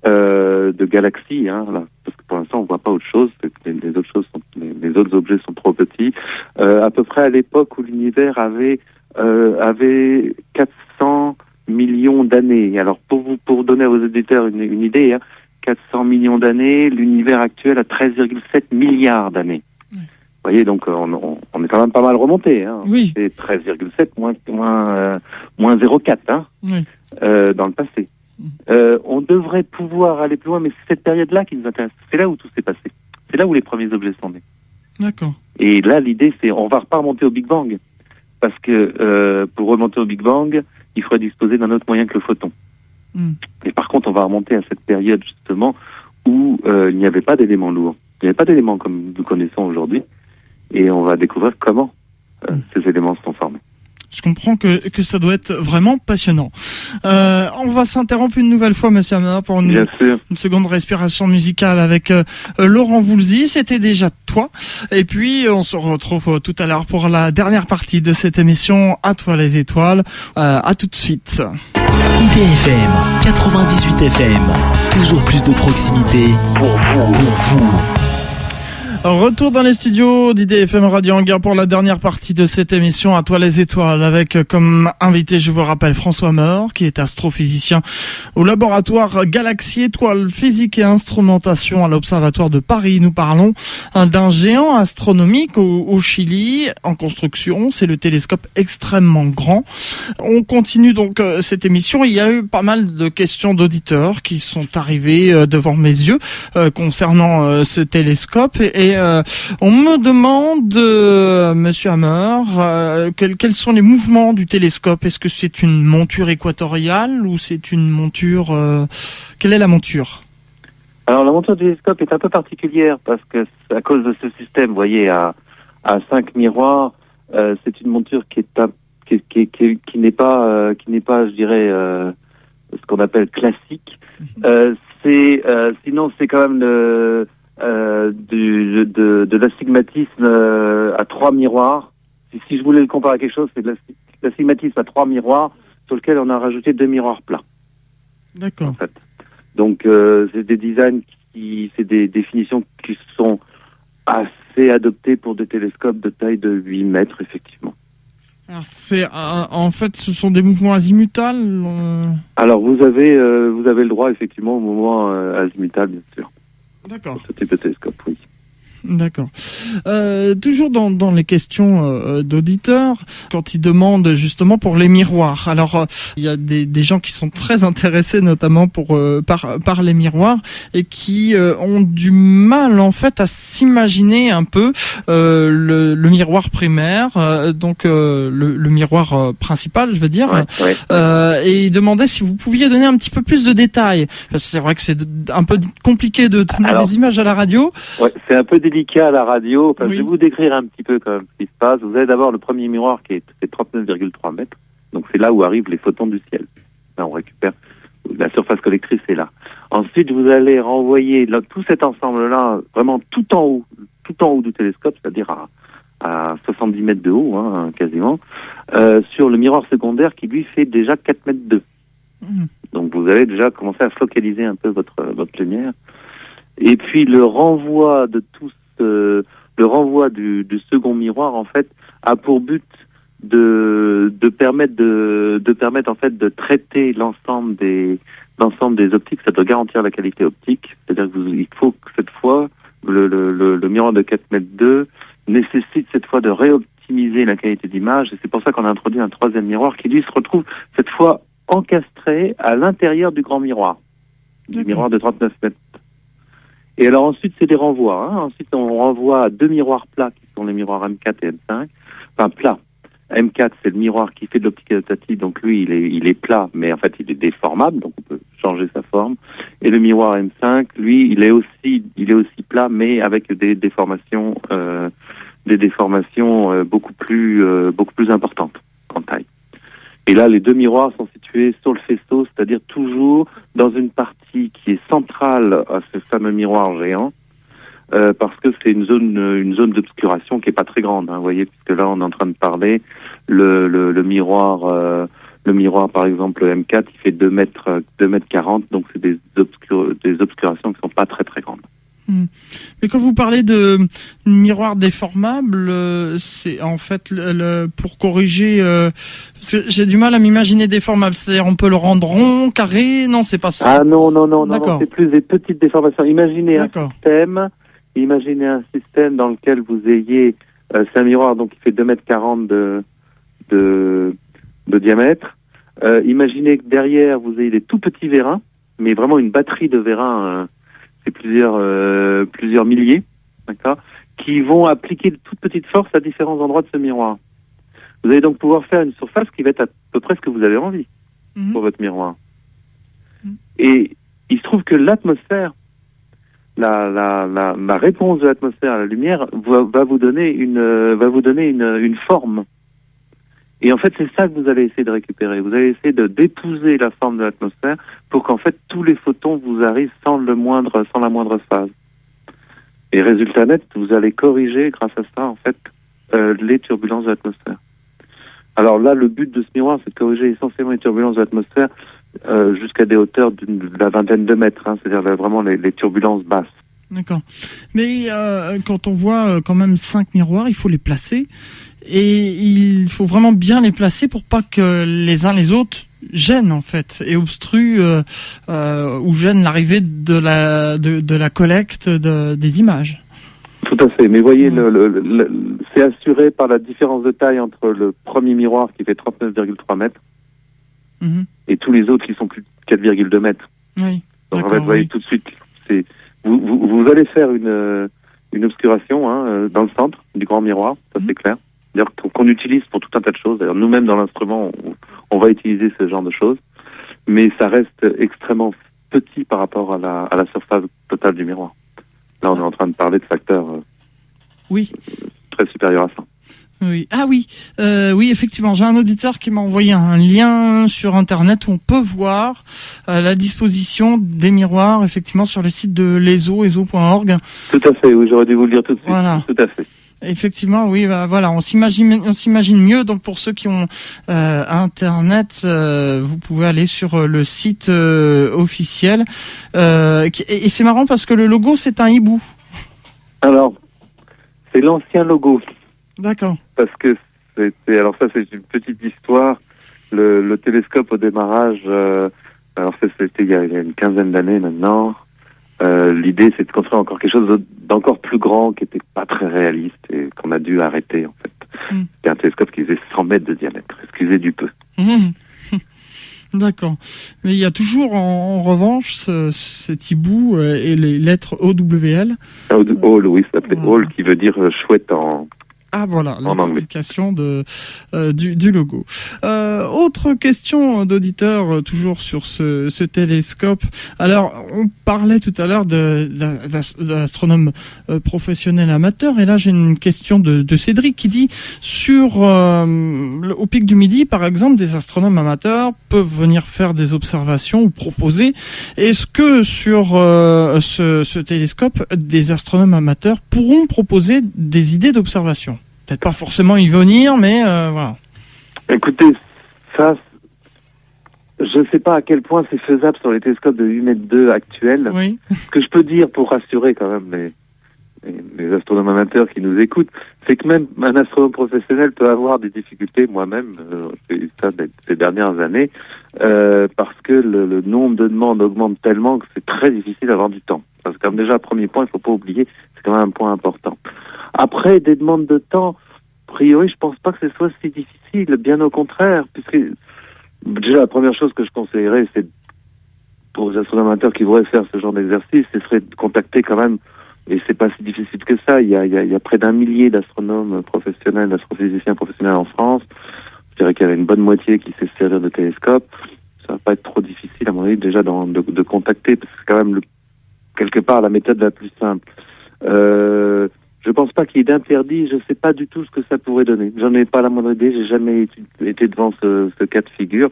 euh, de galaxies, hein, parce que pour l'instant, on voit pas autre chose. Les, autres choses, les, autres objets sont trop petits. Euh, à peu près à l'époque où l'univers avait avait 400 millions d'années. Alors pour vous pour donner à vos auditeurs une, une idée, hein, 400 millions d'années, l'univers actuel a 13,7 milliards d'années. Oui. Vous voyez, donc on, on, on est quand même pas mal remonté. Hein Oui, c'est 13,7 moins moins euh, moins 0,4 hein, oui. euh, dans le passé. Euh, on devrait pouvoir aller plus loin, mais c'est cette période-là qui nous intéresse. C'est là où tout s'est passé. C'est là où les premiers objets sont nés. D'accord. Et là, l'idée, c'est on va pas remonter au Big Bang, parce que euh, pour remonter au Big Bang, il faudrait disposer d'un autre moyen que le photon. Hmm. Et par contre, on va remonter à cette période justement où euh, il n'y avait pas d'éléments lourds. Il n'y avait pas d'éléments comme nous connaissons aujourd'hui, et on va découvrir comment euh, Hmm. ces éléments se sont formés. Je comprends que, que ça doit être vraiment passionnant. Euh, on va s'interrompre une nouvelle fois, Monsieur Hammer, pour une, seconde respiration musicale avec euh, euh, Laurent Voulzy. C'était déjà toi. Et puis, on se retrouve euh, tout à l'heure pour la dernière partie de cette émission. À toi les étoiles. Euh, à tout de suite. IDFM 98 FM. Toujours plus de proximité Pour vous. pour vous. Retour dans les studios d'IDFM Radio Hangar pour la dernière partie de cette émission à toi les étoiles avec euh, comme invité, je vous rappelle, François Meur qui est astrophysicien au laboratoire Galaxie Étoiles Physique et Instrumentation à l'Observatoire de Paris. Nous parlons hein, d'un géant astronomique au, au Chili en construction. C'est le télescope extrêmement grand. On continue donc euh, cette émission. Il y a eu pas mal de questions d'auditeurs qui sont arrivées euh, devant mes yeux concernant ce télescope et, et, euh, on me demande, euh, Monsieur Hammer, euh, quels, quels sont les mouvements du télescope? Est-ce que c'est une monture équatoriale ou c'est une monture euh, Quelle est la monture? Alors la monture du télescope est un peu particulière parce que à cause de ce système, vous voyez, à, à cinq miroirs, c'est une monture qui est un qui, qui, qui, qui n'est pas, qui n'est pas, je dirais, ce qu'on appelle classique. C'est, euh, sinon, c'est quand même le, euh, du, de, de l'astigmatisme euh, à trois miroirs. Si, si je voulais le comparer à quelque chose, c'est de l'asti- l'astigmatisme à trois miroirs sur lequel on a rajouté deux miroirs plats. D'accord. en fait. Donc euh, c'est des designs qui, c'est des définitions qui sont assez adoptées pour des télescopes de taille de 8 mètres effectivement. Alors, c'est euh, en fait, ce sont des mouvements azimutales. euh, Alors vous avez vous avez le droit effectivement au euh, azimutal bien sûr. D'accord. Oui. D'accord. Euh, toujours dans, dans les questions euh, d'auditeurs, quand ils demandent justement pour les miroirs. Alors, euh, il y a des, des gens qui sont très intéressés notamment pour euh, par, par les miroirs et qui euh, ont du mal en fait à s'imaginer un peu euh, le, le miroir primaire, euh, donc euh, le, le miroir euh, principal, je veux dire. Ouais, ouais. Euh, et ils demandaient si vous pouviez donner un petit peu plus de détails. Parce que c'est vrai que c'est un peu compliqué de donner Alors- des images à la radio. Ouais, c'est un peu délicat à la radio. Oui. Je vais vous décrire un petit peu quand même ce qui se passe. Vous avez d'abord le premier miroir qui est fait 39,3 mètres. Donc c'est là où arrivent les photons du ciel. Là, on récupère la surface collectrice est là. Ensuite, vous allez renvoyer là, tout cet ensemble-là vraiment tout en haut, tout en haut du télescope, c'est-à-dire à, à 70 mètres de haut, hein, quasiment, euh, sur le miroir secondaire qui lui fait déjà 4 mètres 2. Mhm. Donc vous allez déjà commencer à focaliser un peu votre votre lumière. Et puis le renvoi de tout ce, le renvoi du, du second miroir en fait a pour but de de permettre de de permettre en fait de traiter l'ensemble des l'ensemble des optiques. Ça doit garantir la qualité optique. C'est-à-dire que vous, il faut que cette fois le, le, le, le miroir de 4 mètres 2 nécessite cette fois de réoptimiser la qualité d'image et c'est pour ça qu'on a introduit un troisième miroir qui lui se retrouve cette fois encastré à l'intérieur du grand miroir, du miroir de 39 mètres. Et alors ensuite, c'est des renvois. Hein. Ensuite, on renvoie à deux miroirs plats qui sont les miroirs M4 et M5. Enfin, plats. M4, c'est le miroir qui fait de l'optique adaptative, donc lui, il est, il est plat, mais en fait, il est déformable, donc on peut changer sa forme. Et le miroir M5, lui, il est aussi, il est aussi plat, mais avec des déformations, euh, des déformations euh, beaucoup plus, euh, beaucoup plus importantes en taille. Et là, les deux miroirs sont situés sur le faisceau, c'est-à-dire toujours dans une partie qui est centrale à ce fameux miroir géant, euh, parce que c'est une zone, une zone d'obscuration qui est pas très grande. Hein, vous voyez, puisque là, on est en train de parler le, le, le miroir, euh, le miroir, par exemple, le M4, il fait 2 mètres, 2 mètres 40, donc c'est des, obscur- des obscurations qui sont pas très très grandes. Mais quand vous parlez de miroir déformable, euh, c'est en fait le, le- pour corriger. euh, parce que j'ai du mal à m'imaginer déformable. C'est-à-dire, on peut le rendre rond, carré. Non, c'est pas ça. Ah non, non, non, non, c'est plus des petites déformations. Imaginez un D'accord. système, imaginez un système dans lequel vous ayez, euh, c'est un miroir donc qui fait 2 mètres 40 de, de, de diamètre. Euh, imaginez que derrière vous ayez des tout petits vérins, mais vraiment une batterie de vérins, euh, c'est plusieurs, euh, plusieurs milliers, d'accord, qui vont appliquer de toutes petites forces à différents endroits de ce miroir. Vous allez donc pouvoir faire une surface qui va être à peu près ce que vous avez envie Mhm. pour votre miroir. Mhm. Et il se trouve que l'atmosphère, la, la, la, la réponse de l'atmosphère à la lumière va, va vous donner une va vous donner une, une forme. Et en fait, c'est ça que vous allez essayer de récupérer. Vous allez essayer de d'épouser la forme de l'atmosphère pour qu'en fait tous les photons vous arrivent sans le moindre sans la moindre phase. Et résultat net, vous allez corriger grâce à ça en fait euh, les turbulences de l'atmosphère. Alors là, le but de ce miroir, c'est de corriger essentiellement les turbulences de l'atmosphère euh, jusqu'à des hauteurs de la vingtaine de mètres, hein, c'est-à-dire là, vraiment les, turbulences basses. D'accord. Mais euh, quand on voit euh, quand même cinq miroirs, il faut les placer et il faut vraiment bien les placer pour pas que les uns les autres gênent en fait et obstruent euh, euh, ou gênent l'arrivée de la de, de la collecte de, des images. Tout à fait. Mais voyez, le, le- le- le- c'est assuré par la différence de taille entre le premier miroir qui fait 39,3 mètres Mhm. et tous les autres qui sont plus de 4,2 mètres. Oui. Donc en fait, vous voyez oui. tout de suite, c'est vous, vous, vous allez faire une, euh, une obscuration hein, dans le centre du grand miroir, ça Mhm. c'est clair. D'ailleurs, qu'on- utilise pour tout un tas de choses. D'ailleurs, nous-mêmes dans l'instrument, on, on va utiliser ce genre de choses, mais ça reste extrêmement petit par rapport à la, à la surface totale du miroir. Là, on est en train de parler de facteurs euh, Oui. très supérieurs à ça. Oui. Ah oui, euh, oui, effectivement. J'ai un auditeur qui m'a envoyé un lien sur Internet où on peut voir euh, la disposition des miroirs, effectivement, sur le site de l'ESO, ESO.org. Tout à fait, oui, j'aurais dû vous le dire tout de suite. Voilà. Tout à fait. Effectivement, oui, bah, voilà, on s'imagine, on s'imagine mieux. Donc pour ceux qui ont euh, Internet, euh, vous pouvez aller sur euh, le site euh, officiel. Et et c'est marrant parce que le logo c'est un hibou. Alors, c'est l'ancien logo. D'accord. parce que c'était alors ça c'est une petite histoire le, le télescope au démarrage alors ça c'était il y a, il y a une quinzaine d'années maintenant euh, l'idée c'est de construire encore quelque chose d'encore plus grand qui était pas très réaliste et qu'on a dû arrêter en fait Mm. c'était un télescope qui faisait 100 mètres de diamètre excusez du peu Mhm. D'accord. Mais il y a toujours en, en revanche ce- cet hibou euh, et les lettres OWL. Hall, oui ça s'appelait Voilà. Hall qui veut dire euh, chouette en Ah voilà, l'explication de euh, du, du logo. Euh, autre question d'auditeur euh, toujours sur ce, ce télescope. Alors on parlait tout à l'heure de d'as- d'as- d'astronomes euh, professionnels amateurs et là j'ai une question de, de Cédric qui dit sur euh, au pic du midi par exemple des astronomes amateurs peuvent venir faire des observations ou proposer. Est-ce que sur euh, ce, ce télescope des astronomes amateurs pourront proposer des idées d'observation? Peut-être pas forcément y venir, mais euh, voilà. Écoutez, ça, je ne sais pas à quel point c'est faisable sur les télescopes de 8 mètres 2 actuels. Oui. Ce que je peux dire pour rassurer quand même les, astronomes amateurs qui nous écoutent, c'est que même un astronome professionnel peut avoir des difficultés, moi-même, euh, j'ai eu ça ces dernières années, euh, parce que le, le nombre de demandes augmente tellement que c'est très difficile d'avoir du temps. Parce que comme déjà, premier point, il faut pas oublier, quand même un point important. Après, des demandes de temps, a priori, je pense pas que ce soit si difficile, bien au contraire, puisque déjà la première chose que je conseillerais, c'est pour les astronomes amateurs qui voudraient faire ce genre d'exercice, ce serait de contacter quand même, et c'est pas si difficile que ça, il y a, près d'un millier d'astronomes professionnels, d'astrophysiciens professionnels en France. Je dirais qu'il y avait une bonne moitié qui sait se servir de télescope. Ça va pas être trop difficile, à mon avis, déjà de, de contacter, parce que c'est quand même quelque part la méthode la plus simple. Euh, je pense pas qu'il y ait d'interdit, je sais pas du tout ce que ça pourrait donner. J'en ai pas la moindre idée, j'ai jamais été, devant ce, cas de figure.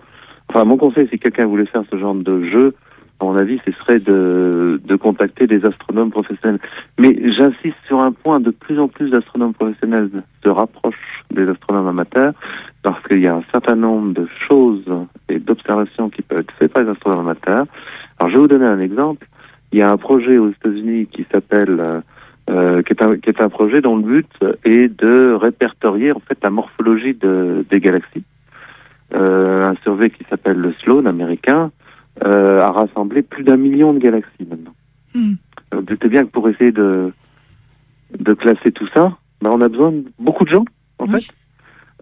Enfin, mon conseil, si quelqu'un voulait faire ce genre de jeu, à mon avis, ce serait de, de contacter des astronomes professionnels. Mais j'insiste sur un point, de plus en plus d'astronomes professionnels se rapprochent des astronomes amateurs, parce qu'il y a un certain nombre de choses et d'observations qui peuvent être faites par les astronomes amateurs. Alors, je vais vous donner un exemple. Il y a un projet aux États-Unis qui s'appelle, euh, euh, qui, est un, qui est un projet dont le but est de répertorier en fait la morphologie de, des galaxies. Euh, un survey qui s'appelle le Sloan américain euh, a rassemblé plus d'un million de galaxies maintenant. Euh, Vous doutez bien que pour essayer de, de classer tout ça, ben, on a besoin de beaucoup de gens, en Oui. fait.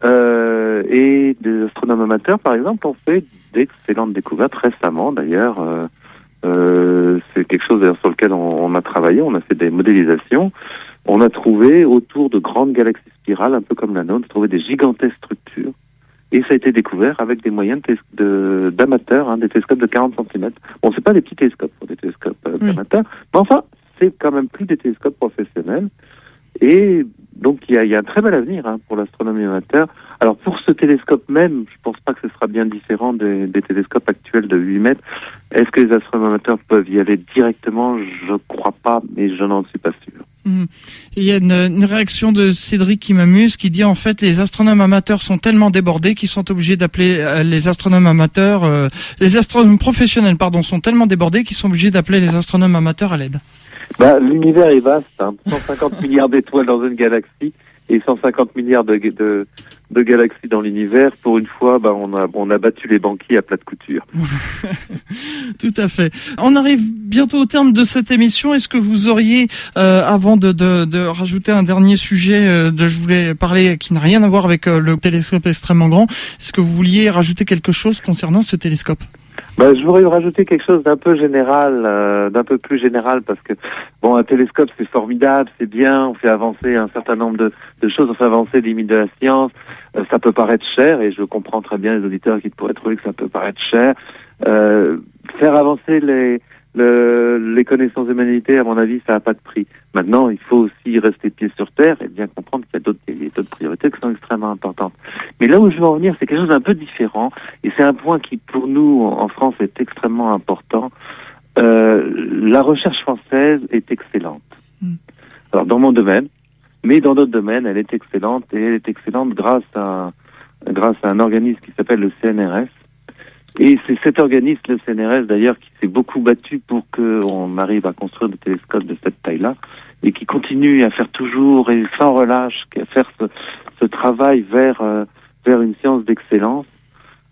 Euh, et des astronomes amateurs, par exemple, ont fait d'excellentes découvertes récemment, d'ailleurs. Euh, c'est quelque chose sur lequel on, on a travaillé, on a fait des modélisations. On a trouvé autour de grandes galaxies spirales, un peu comme la nôtre, trouvé des gigantesques structures. Et ça a été découvert avec des moyens de- d'amateurs, hein, des télescopes de 40 cm. Bon, c'est pas des petits télescopes pour des télescopes euh, Oui. amateurs, mais enfin, c'est quand même plus des télescopes professionnels. Et donc, il y a, il y a un très bel avenir hein, pour l'astronomie amateur. Alors, pour ce télescope même, je pense pas que ce sera bien différent des, des télescopes actuels de 8 mètres. Est-ce que les astronomes amateurs peuvent y aller directement? Je crois pas, mais je n'en suis pas sûr. Mhm. Il y a une, une réaction de Cédric qui m'amuse, qui dit en fait les astronomes amateurs sont tellement débordés qu'ils sont obligés d'appeler euh, les astronomes amateurs, euh, les astronomes professionnels pardon sont tellement débordés qu'ils sont obligés d'appeler les astronomes amateurs à l'aide. Bah, L'univers est vaste, hein. 150 milliards d'étoiles dans une galaxie et 150 milliards de, de, de galaxies dans l'univers. Pour une fois, bah, on, a, on a battu les banquiers à plat de couture. Tout à fait. On arrive bientôt au terme de cette émission. Est-ce que vous auriez, euh, avant de, de, rajouter un dernier sujet euh, de je voulais parler qui n'a rien à voir avec euh, le télescope extrêmement grand, est-ce que vous vouliez rajouter quelque chose concernant ce télescope? Bah, je voudrais rajouter quelque chose d'un peu général, euh, d'un peu plus général, parce que bon, un télescope c'est formidable, c'est bien, on fait avancer un certain nombre de, de choses, on fait avancer les limites de la science. Euh, ça peut paraître cher, et je comprends très bien les auditeurs qui pourraient trouver que ça peut paraître cher. Euh, faire avancer les, le, les connaissances humanitaires, à mon avis, ça n'a pas de prix. Maintenant, il faut aussi rester pied sur terre et bien comprendre qu'il y a d'autres, il y a d'autres priorités qui sont extrêmement importantes. Mais là où je veux en venir, c'est quelque chose d'un peu différent, et c'est un point qui, pour nous, en France, est extrêmement important. Euh, la recherche française est excellente. Mm. Alors, dans mon domaine, mais dans d'autres domaines, elle est excellente, et elle est excellente grâce à, grâce à un organisme qui s'appelle le CNRS, et c'est cet organisme, le CNRS d'ailleurs, qui s'est beaucoup battu pour qu'on arrive à construire des télescopes de cette taille-là et qui continue à faire toujours et sans relâche, à faire ce, ce travail vers euh, vers une science d'excellence.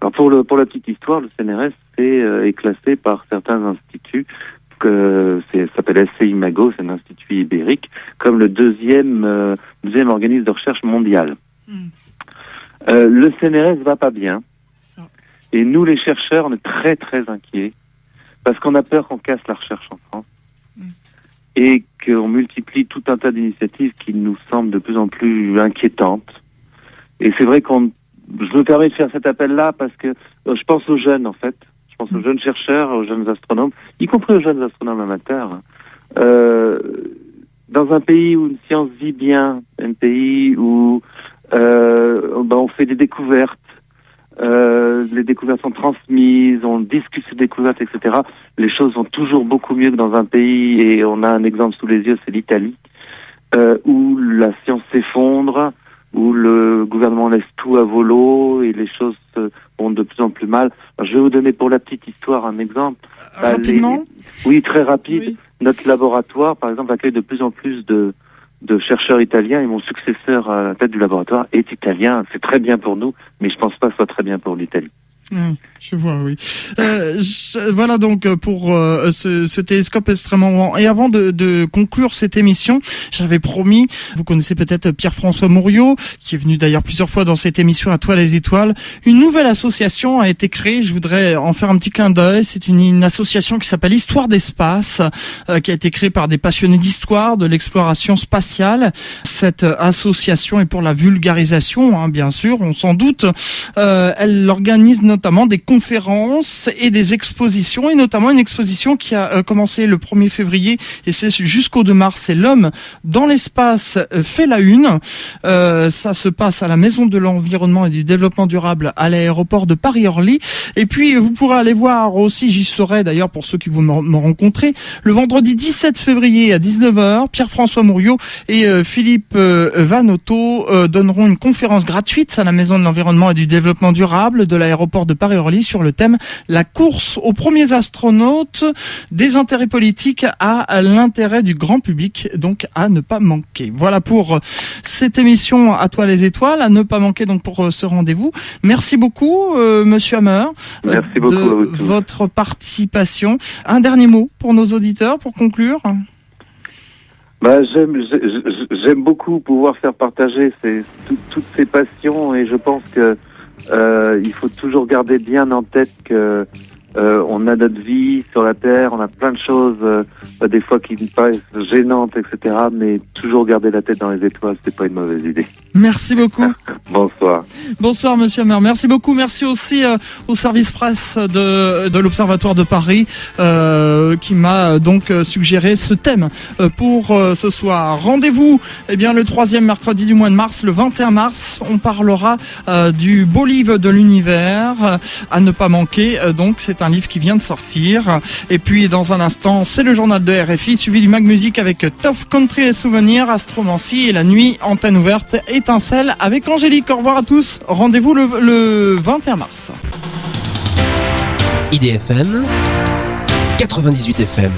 Alors pour le pour la petite histoire, le CNRS est, euh, est classé par certains instituts que c'est s'appelle SCIMAGO, c'est un institut ibérique, comme le deuxième euh, deuxième organisme de recherche mondial. Mm. Euh, le CNRS va pas bien. Et nous, les chercheurs, on est très très inquiets parce qu'on a peur qu'on casse la recherche en France Mm. et qu'on multiplie tout un tas d'initiatives qui nous semblent de plus en plus inquiétantes. Et c'est vrai qu'on, je me permets de faire cet appel-là parce que euh, je pense aux jeunes en fait, je pense aux Mm. jeunes chercheurs, aux jeunes astronomes, y compris aux jeunes astronomes amateurs. Euh, dans un pays où une science vit bien, un pays où euh, ben, on fait des découvertes, euh, les découvertes sont transmises, on discute ces découvertes, etc. Les choses vont toujours beaucoup mieux que dans un pays, et on a un exemple sous les yeux, c'est l'Italie, euh, où la science s'effondre, où le gouvernement laisse tout à volo et les choses se- vont de plus en plus mal. Alors, je vais vous donner pour la petite histoire un exemple. Bah, Rapidement. les- Oui, très rapide. Oui. Notre laboratoire, par exemple, accueille de plus en plus de, de chercheurs italiens et mon successeur à la tête du laboratoire est italien. C'est très bien pour nous, mais je pense pas que ce soit très bien pour l'Italie. Mm, Je vois, oui. Euh, je- voilà donc euh, pour euh, ce, ce télescope extrêmement grand. Et avant de, de conclure cette émission, j'avais promis, vous connaissez peut-être Pierre-François Mouriot, qui est venu d'ailleurs plusieurs fois dans cette émission à toi les étoiles. Une nouvelle association a été créée, je voudrais en faire un petit clin d'œil. C'est une, une association qui s'appelle Histoire d'espace, euh, qui a été créée par des passionnés d'histoire, de l'exploration spatiale. Cette euh, association est pour la vulgarisation, hein, bien sûr, on s'en doute. Euh, elle organise notamment des conférences et des expositions, et notamment une exposition qui a euh, commencé le 1er février et c'est jusqu'au 2 mars. C'est l'homme dans l'espace euh, fait la une. Euh, ça se passe à la Maison de l'Environnement et du Développement Durable à l'aéroport de Paris-Orly. Et puis, vous pourrez aller voir aussi, j'y serai d'ailleurs pour ceux qui vont me rencontrer, le vendredi 17 février à 19h, Pierre-François Mouriot et euh, Philippe euh, Vanotto euh, donneront une conférence gratuite à la Maison de l'Environnement et du Développement Durable de l'aéroport de Paris-Orly sur le thème La course aux premiers astronautes, des intérêts politiques à l'intérêt du grand public, donc à ne pas manquer. Voilà pour euh, cette émission À toi les étoiles, à ne pas manquer donc pour euh, ce rendez-vous. Merci beaucoup, euh, Monsieur Hammer, Merci beaucoup de votre participation. Un dernier mot pour nos auditeurs pour conclure. Bah, j'aime, j'ai- j'aime beaucoup pouvoir faire partager ces, toutes ces passions et je pense que il faut toujours garder bien en tête que euh, on a notre vie sur la terre, on a plein de choses, euh, des fois qui nous paraissent gênantes, etc. Mais toujours garder la tête dans les étoiles, c'est pas une mauvaise idée. Merci beaucoup. Bonsoir. Bonsoir Monsieur Hammer. Merci beaucoup. Merci aussi euh, au service presse de, de l'Observatoire de Paris euh, qui m'a euh, donc euh, suggéré ce thème pour euh, ce soir. Rendez-vous eh bien le troisième mercredi du mois de mars, le 21 mars. On parlera euh, du beau livre de l'univers euh, à ne pas manquer. Euh, donc c'est un livre qui vient de sortir. Et puis dans un instant, c'est le journal de RFI suivi du Mag Music avec Tough Country et Souvenirs, Astromancie et la nuit antenne ouverte étincelle avec Angélique. Au revoir à tous. Rendez-vous le, le 21 mars. IDFM 98 FM